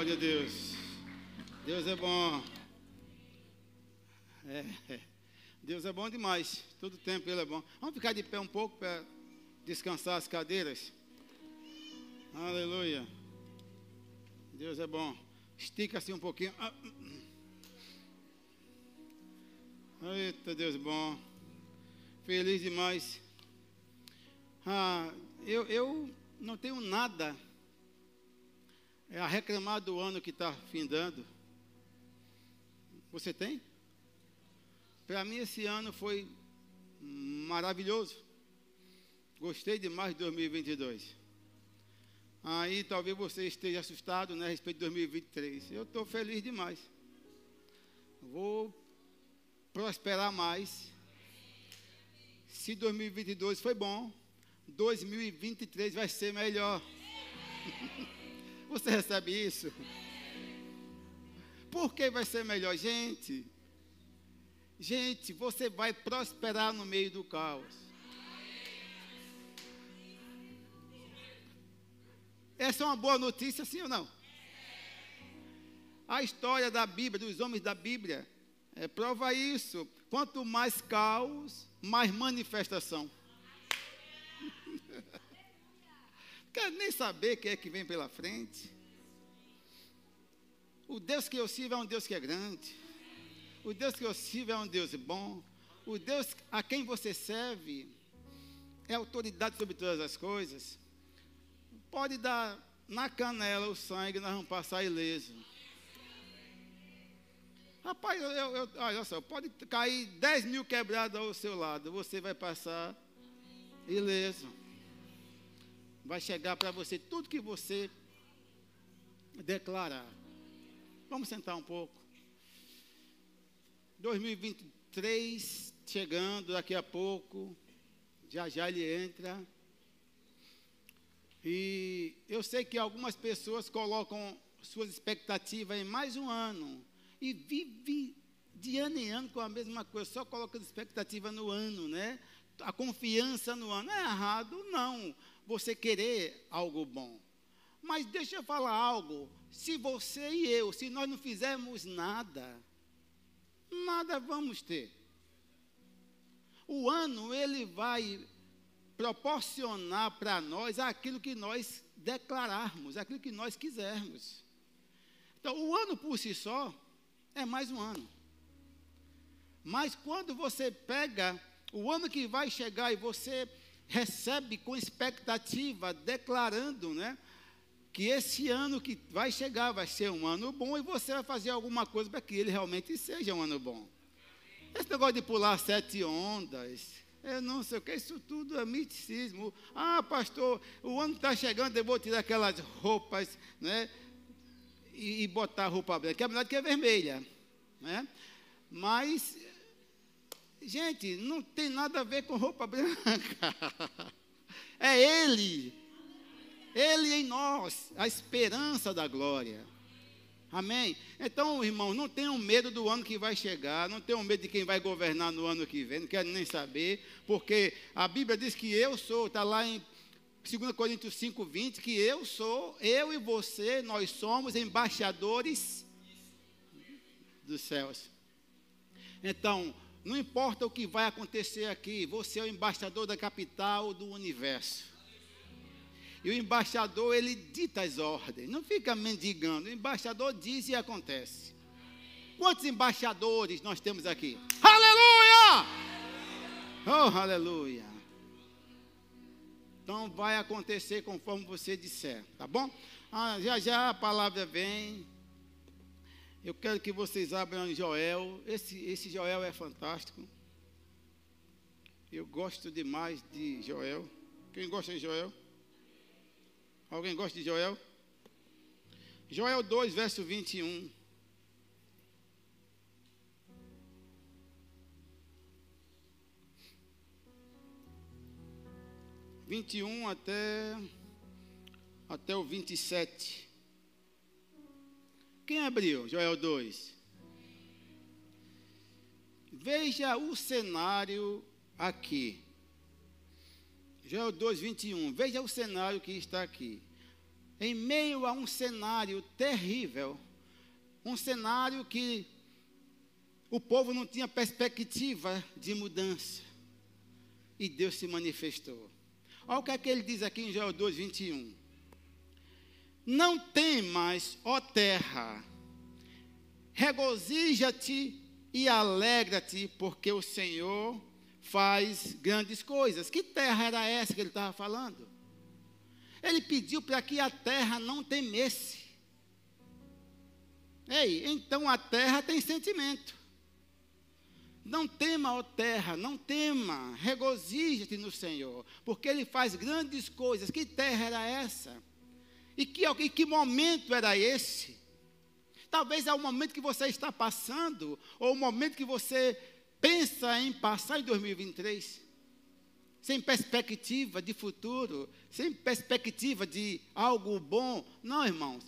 Glória a Deus. Deus é bom. É, é. Deus é bom demais. Todo tempo Ele é bom. Vamos ficar de pé um pouco para descansar as cadeiras. Aleluia. Deus é bom. Estica assim um pouquinho. Ah, hum, hum. Eita, Deus bom. Feliz demais. Ah, eu, eu não tenho nada a reclamar do ano que está findando. Você tem? Para mim, esse ano foi maravilhoso. Gostei demais de 2022. Aí talvez você esteja assustado né, a respeito de 2023. Eu estou feliz demais. Vou prosperar mais. Se 2022 foi bom, 2023 vai ser melhor. Você recebe isso? Por que vai ser melhor, gente? Gente, você vai prosperar no meio do caos. Essa é uma boa notícia, sim ou não? A história da Bíblia, dos homens da Bíblia, é, prova isso. Quanto mais caos, mais manifestação. Quero nem saber quem é que vem pela frente. O Deus que eu sirvo é um Deus que é grande. O Deus que eu sirvo é um Deus bom. O Deus a quem você serve é autoridade sobre todas as coisas. Pode dar na canela o sangue, nós vamos passar ileso. Rapaz, eu, eu, olha só, pode cair 10 mil quebrados ao seu lado, você vai passar ileso. Vai chegar para você tudo que você declarar. Vamos sentar um pouco. 2023 chegando daqui a pouco, já já ele entra. E eu sei que algumas pessoas colocam suas expectativas em mais um ano e vive de ano em ano com a mesma coisa, só colocando expectativa no ano, né? A confiança no ano. É errado, não, você querer algo bom. Mas deixa eu falar algo. Se você e eu, se nós não fizermos nada, nada vamos ter. O ano, ele vai proporcionar para nós aquilo que nós declararmos, aquilo que nós quisermos. Então, o ano por si só é mais um ano. Mas quando você pega o ano que vai chegar e você recebe com expectativa, declarando, né? Que esse ano que vai chegar vai ser um ano bom e você vai fazer alguma coisa para que ele realmente seja um ano bom. Esse negócio de pular sete ondas, eu não sei o que, isso tudo é miticismo. Ah, pastor, o ano está chegando, eu vou tirar aquelas roupas, né? E, e botar roupa branca, que é melhor que é vermelha, né? Mas Gente, não tem nada a ver com roupa branca. É Ele. Ele em nós, a esperança da glória. Amém? Então, irmão, não tenham medo do ano que vai chegar, não tenham medo de quem vai governar no ano que vem, não quero nem saber, porque a Bíblia diz que eu sou, está lá em 2 Coríntios 5, 20, que eu sou, eu e você, nós somos embaixadores dos céus. Então, não importa o que vai acontecer aqui, você é o embaixador da capital do universo. E o embaixador, ele dita as ordens, não fica mendigando. O embaixador diz e acontece. Quantos embaixadores nós temos aqui? Aleluia! Oh, aleluia! Então vai acontecer conforme você disser, tá bom? Ah, já já a palavra vem. Eu quero que vocês abram Joel. Esse, esse Joel é fantástico. Eu gosto demais de Joel. Quem gosta de Joel? Alguém gosta de Joel? Joel 2, verso 21. Vinte e um até, até o vinte e sete. Quem abriu? Joel 2. Veja o cenário aqui. Joel 2, 21. Veja o cenário que está aqui. em meio a um cenário terrível, um cenário que o povo não tinha perspectiva de mudança. E Deus se manifestou. Olha o que é que ele diz aqui em Joel 2, 21. Não temas, ó terra, regozija-te e alegra-te, porque o Senhor faz grandes coisas. Que terra era essa que ele estava falando? Ele pediu para que a terra não temesse. Ei, então a terra tem sentimento. Não tema, ó terra, não tema, regozija-te no Senhor, porque Ele faz grandes coisas. Que terra era essa? E que, e que momento era esse? Talvez é o momento que você está passando, ou o momento que você pensa em passar em 2023. Sem perspectiva de futuro, sem perspectiva de algo bom. Não, irmãos.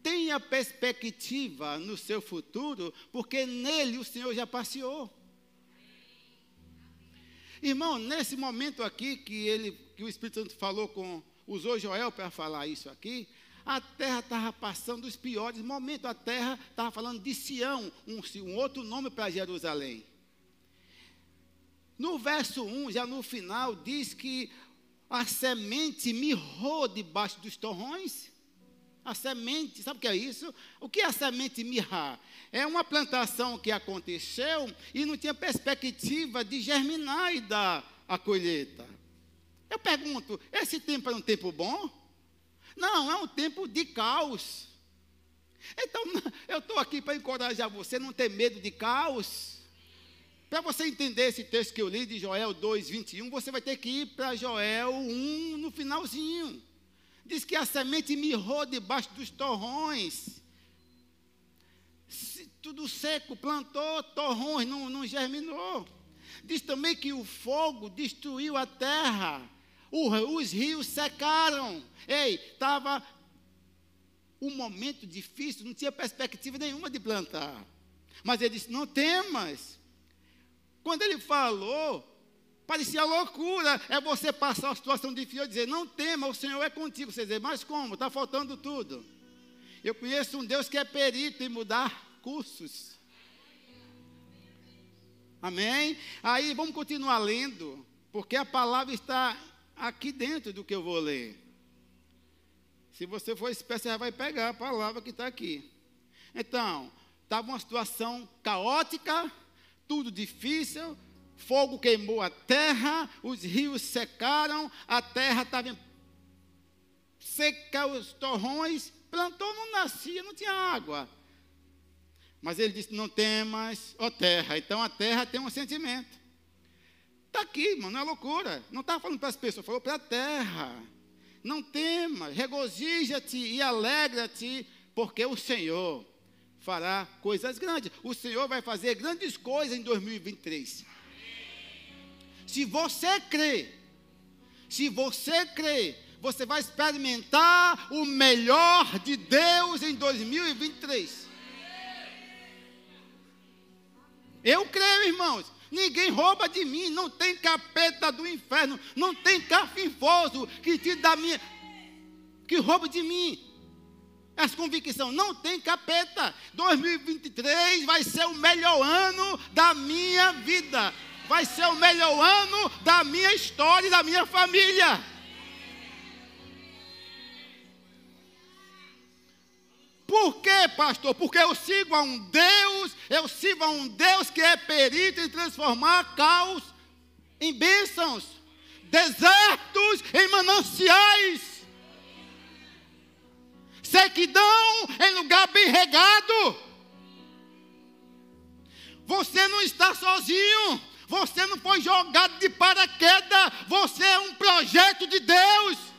Tenha perspectiva no seu futuro, porque nele o Senhor já passeou. Irmão, nesse momento aqui que ele, que o Espírito Santo falou com, usou Joel para falar isso aqui, a terra estava passando os piores momentos. A terra estava falando de Sião, um, um outro nome para Jerusalém. No verso 1, já no final, diz que a semente mirrou debaixo dos torrões. A semente, sabe o que é isso? O que é a semente mirrar? É uma plantação que aconteceu e não tinha perspectiva de germinar e dar a colheita. Eu pergunto, esse tempo é um tempo bom? Não, é um tempo de caos. Então, eu estou aqui para encorajar você, não ter medo de caos. Para você entender esse texto que eu li de Joel 2, 21, você vai ter que ir para Joel 1 no finalzinho. Diz que a semente mirrou debaixo dos torrões. Tudo seco, plantou torrões, não, não germinou. Diz também que o fogo destruiu a terra os rios secaram. Ei, estava um momento difícil, não tinha perspectiva nenhuma de plantar. Mas ele disse: Não temas. Quando ele falou, parecia loucura. É você passar uma situação difícil e dizer: Não tema, o Senhor é contigo. Você dizer, mas como? Está faltando tudo. Eu conheço um Deus que é perito em mudar cursos. Amém? Aí vamos continuar lendo, porque a palavra está aqui dentro do que eu vou ler. Se você for já vai pegar a palavra que está aqui. Então, estava uma situação caótica, tudo difícil, fogo queimou a terra, os rios secaram, a terra estava seca, os torrões, plantou, não nascia, não tinha água. Mas ele disse: Não temas, ó terra. Então a terra tem um sentimento. Está aqui, irmão, não é loucura. Não estava falando para as pessoas, falou para a terra. Não tema, regozija-te e alegra-te, porque o Senhor fará coisas grandes. O Senhor vai fazer grandes coisas em 2023. Se você crê, se você crê, você vai experimentar o melhor de Deus em 2023. Eu creio, irmãos. Ninguém rouba de mim, não tem capeta do inferno, não tem cafinfoso que te dá minha, que rouba de mim. Essa convicção não tem capeta. 2023 vai ser o melhor ano da minha vida. Vai ser o melhor ano da minha história e da minha família. Por quê, pastor? Porque eu sigo a um Deus, eu sigo a um Deus que é perito em transformar caos em bênçãos, desertos em mananciais, sequidão em lugar bem regado. Você não está sozinho, você não foi jogado de paraquedas, você é um projeto de Deus.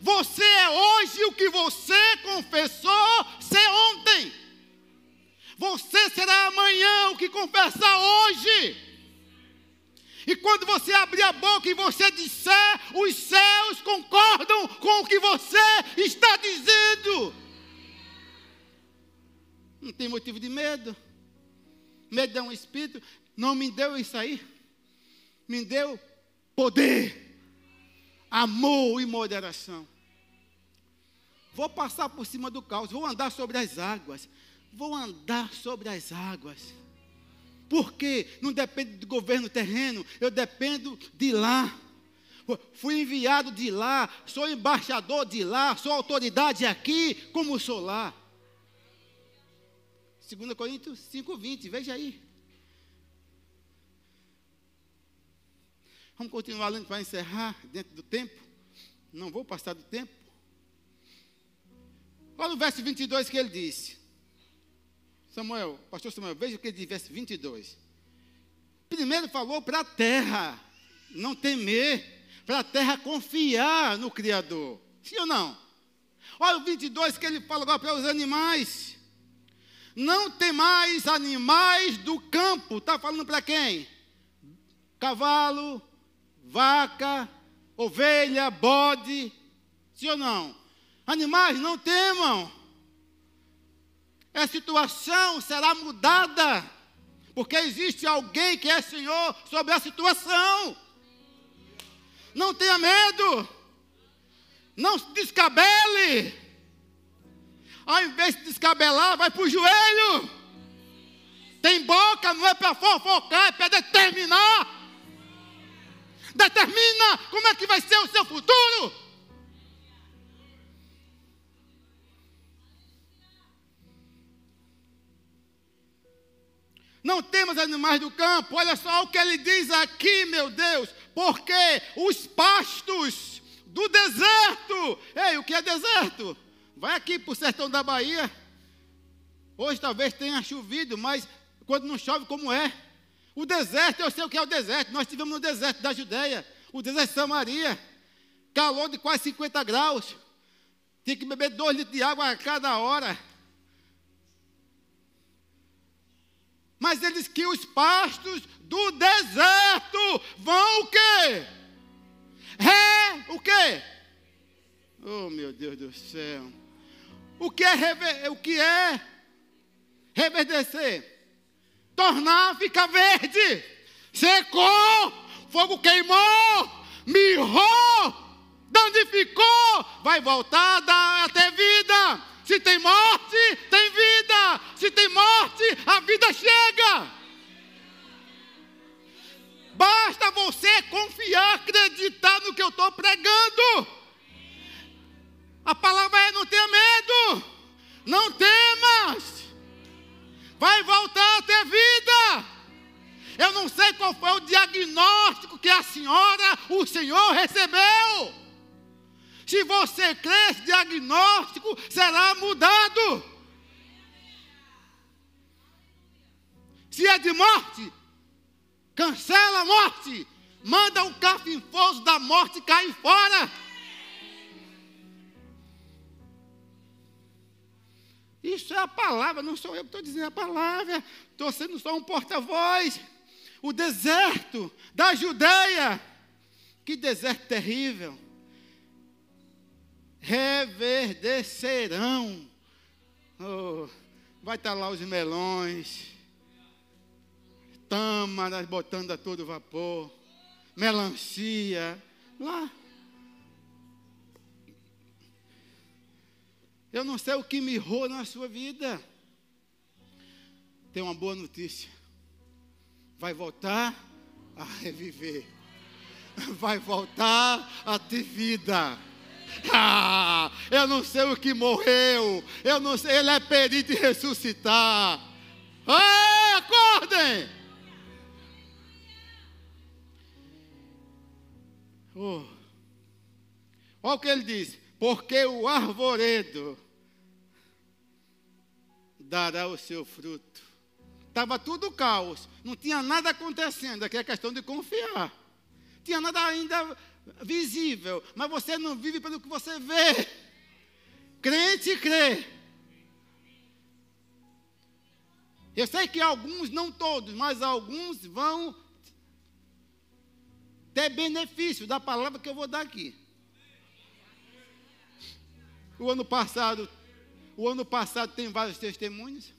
Você é hoje o que você confessou ser ontem. Você será amanhã o que confessar hoje. E quando você abrir a boca e você disser, os céus concordam com o que você está dizendo. Não tem motivo de medo. Medo é um espírito. Não me deu isso aí. Me deu poder amor e moderação. vou passar por cima do caos, vou andar sobre as águas. Vou andar sobre as águas. Porque não depende do governo terreno, eu dependo de lá. Fui enviado de lá, sou embaixador de lá, sou autoridade aqui, como sou lá. 2 Coríntios 5,20, veja aí. Vamos continuar lendo para encerrar dentro do tempo. Não vou passar do tempo. Olha o verso 22 que ele disse. Samuel, pastor Samuel, veja o que ele diz, verso 22. Primeiro falou para a terra não temer, para a terra confiar no Criador. Sim ou não? Olha o 22 que ele fala agora para os animais. Não temais animais do campo. Está falando para quem? Cavalo, vaca, ovelha, bode. Sim ou não? Animais, não temam. A situação será mudada, porque existe alguém que é Senhor sobre a situação. Não tenha medo. Não se descabele. Ao invés de descabelar, vai para o joelho. Tem boca, não é para fofocar, é para determinar. Determina como é que vai ser o seu futuro. Não temos animais do campo. Olha só o que ele diz aqui, meu Deus. Porque os pastos do deserto. Ei, o que é deserto? Vai aqui para o sertão da Bahia. Hoje talvez tenha chovido, mas quando não chove, como é? O deserto, eu sei o que é o deserto. Nós estivemos no deserto da Judéia, o deserto de Samaria. Calor de quase 50 graus. Tinha que beber dois litros de água a cada hora. Mas ele diz que os pastos do deserto vão o quê? Ré, o quê? Oh, meu Deus do céu. O que é, rever, o que é reverdecer? Tornar ficar verde. Secou, fogo queimou, mirrou, danificou, vai voltar a ter vida. Se tem morte, tem vida. Se tem morte, a vida chega. Basta você confiar, acreditar no que eu estou pregando. A palavra é: não tenha medo, não temas diagnóstico que a senhora, o senhor recebeu. Se você crê, esse diagnóstico será mudado. Se é de morte, cancela a morte, manda o cafinfoso da morte cair fora. Isso é a palavra, não sou eu que estou dizendo a palavra, estou sendo só um porta-voz. O deserto da Judéia, que deserto terrível, reverdecerão. Oh, vai estar lá os melões, tâmaras botando a todo vapor, melancia, lá Eu não sei o que me errou na sua vida. Tem uma boa notícia. Vai voltar a reviver. Vai voltar a ter vida. Ah, eu não sei o que morreu. Eu não sei, ele é perito em ressuscitar. Ei, acordem! Oh. Olha o que ele diz porque o arvoredo dará o seu fruto. Estava tudo caos, não tinha nada acontecendo, aqui é questão de confiar. Tinha nada ainda visível, mas você não vive pelo que você vê. Crente crê. Eu sei que alguns, não todos, mas alguns vão ter benefício da palavra que eu vou dar aqui. O ano passado, o ano passado tem vários testemunhos.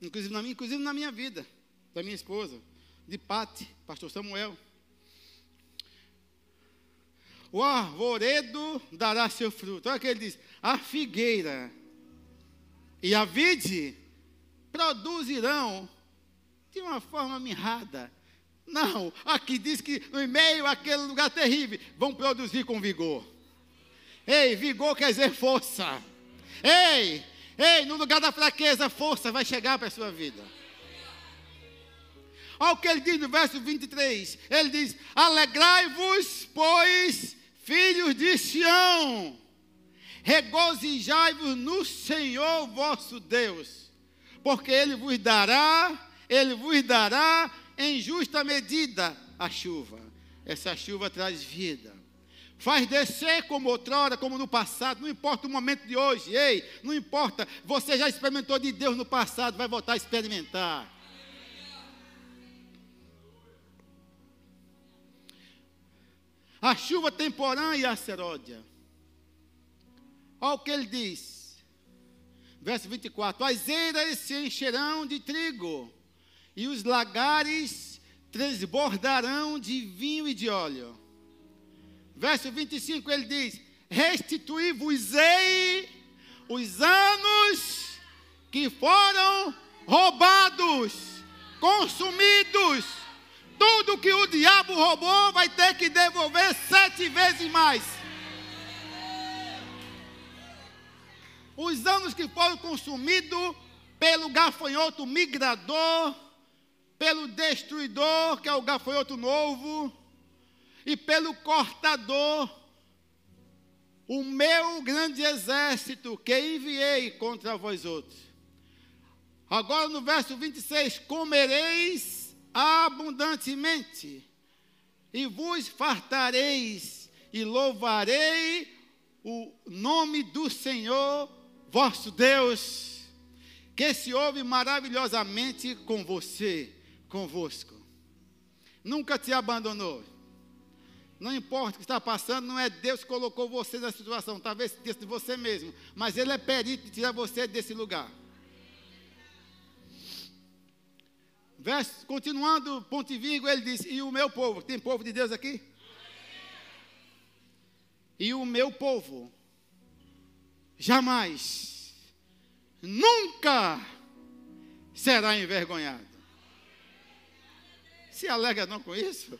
Inclusive na minha, inclusive na minha vida, da minha esposa, de Pati, pastor Samuel. o arvoredo dará seu fruto. Olha o que ele diz: a figueira e a vide produzirão de uma forma mirrada. Não, aqui diz que no meio aquele lugar terrível vão produzir com vigor. Ei, vigor quer dizer força. Ei, ei, no lugar da fraqueza, força vai chegar para a sua vida. Olha o que ele diz no verso 23. Ele diz: Alegrai-vos, pois, filhos de Sião, regozijai-vos no Senhor vosso Deus, porque Ele vos dará, Ele vos dará em justa medida a chuva. Essa chuva traz vida. Faz descer como outrora, como no passado, não importa o momento de hoje, ei, não importa, você já experimentou de Deus no passado, vai voltar a experimentar. a chuva temporã e a seródia. Olha o que ele diz. Verso 24: As eiras se encherão de trigo, e os lagares transbordarão de vinho e de óleo. Verso 25 ele diz: Restituí-vos-ei os anos que foram roubados, consumidos tudo que o diabo roubou vai ter que devolver sete vezes mais. Os anos que foram consumidos pelo gafanhoto migrador, pelo destruidor, que é o gafanhoto novo, e pelo cortador, o meu grande exército que enviei contra vós outros. Agora no verso 26, comereis abundantemente, e vos fartareis, e louvarei o nome do Senhor vosso Deus, que se ouve maravilhosamente com você, convosco. Nunca te abandonou. Não importa o que está passando, não é Deus que colocou você nessa situação, talvez de você mesmo, mas Ele é perito de tirar você desse lugar. Verso, continuando, ponto e vírgula, ele diz: E o meu povo, tem povo de Deus aqui? E o meu povo jamais, nunca será envergonhado. Se alegra não com isso?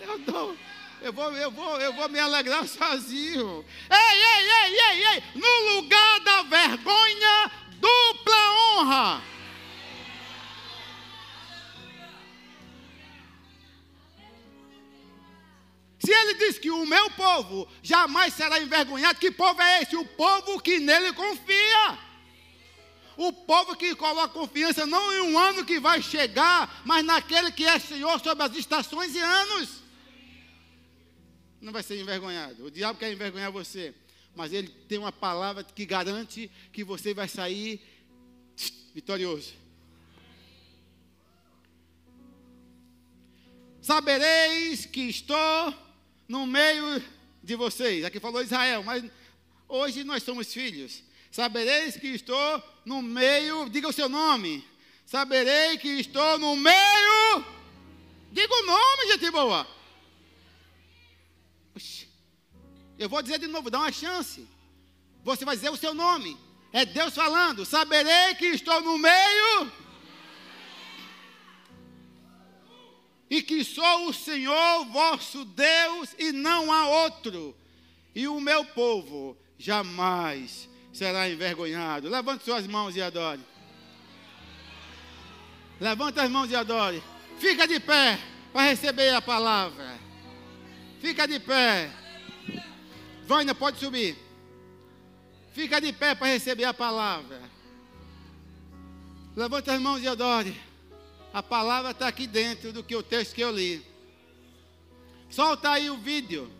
Eu dou. Eu vou, eu vou, eu vou me alegrar sozinho. Ei, ei, ei, ei, ei! No lugar da vergonha, dupla honra. Se ele diz que o meu povo jamais será envergonhado, que povo é esse? O povo que nele confia. O povo que coloca confiança não em um ano que vai chegar, mas naquele que é Senhor sobre as estações e anos. Não vai ser envergonhado. O diabo quer envergonhar você, mas ele tem uma palavra que garante que você vai sair vitorioso. Sabereis que estou no meio de vocês. Aqui falou Israel, mas hoje nós somos filhos. Sabereis que estou no meio, diga o seu nome. Saberei que estou no meio. Diga o nome, gente boa. Eu vou dizer de novo, dá uma chance. Você vai dizer o seu nome. É Deus falando. Saberei que estou no meio e que sou o Senhor vosso Deus e não há outro, e o meu povo jamais será envergonhado. Levante suas mãos e adore. Levante as mãos e adore. Fica de pé para receber a palavra. Fica de pé. Vânia, pode subir. Fica de pé para receber a palavra. Levante as mãos e adore. A palavra está aqui dentro do que o texto que eu li. Solta aí o vídeo.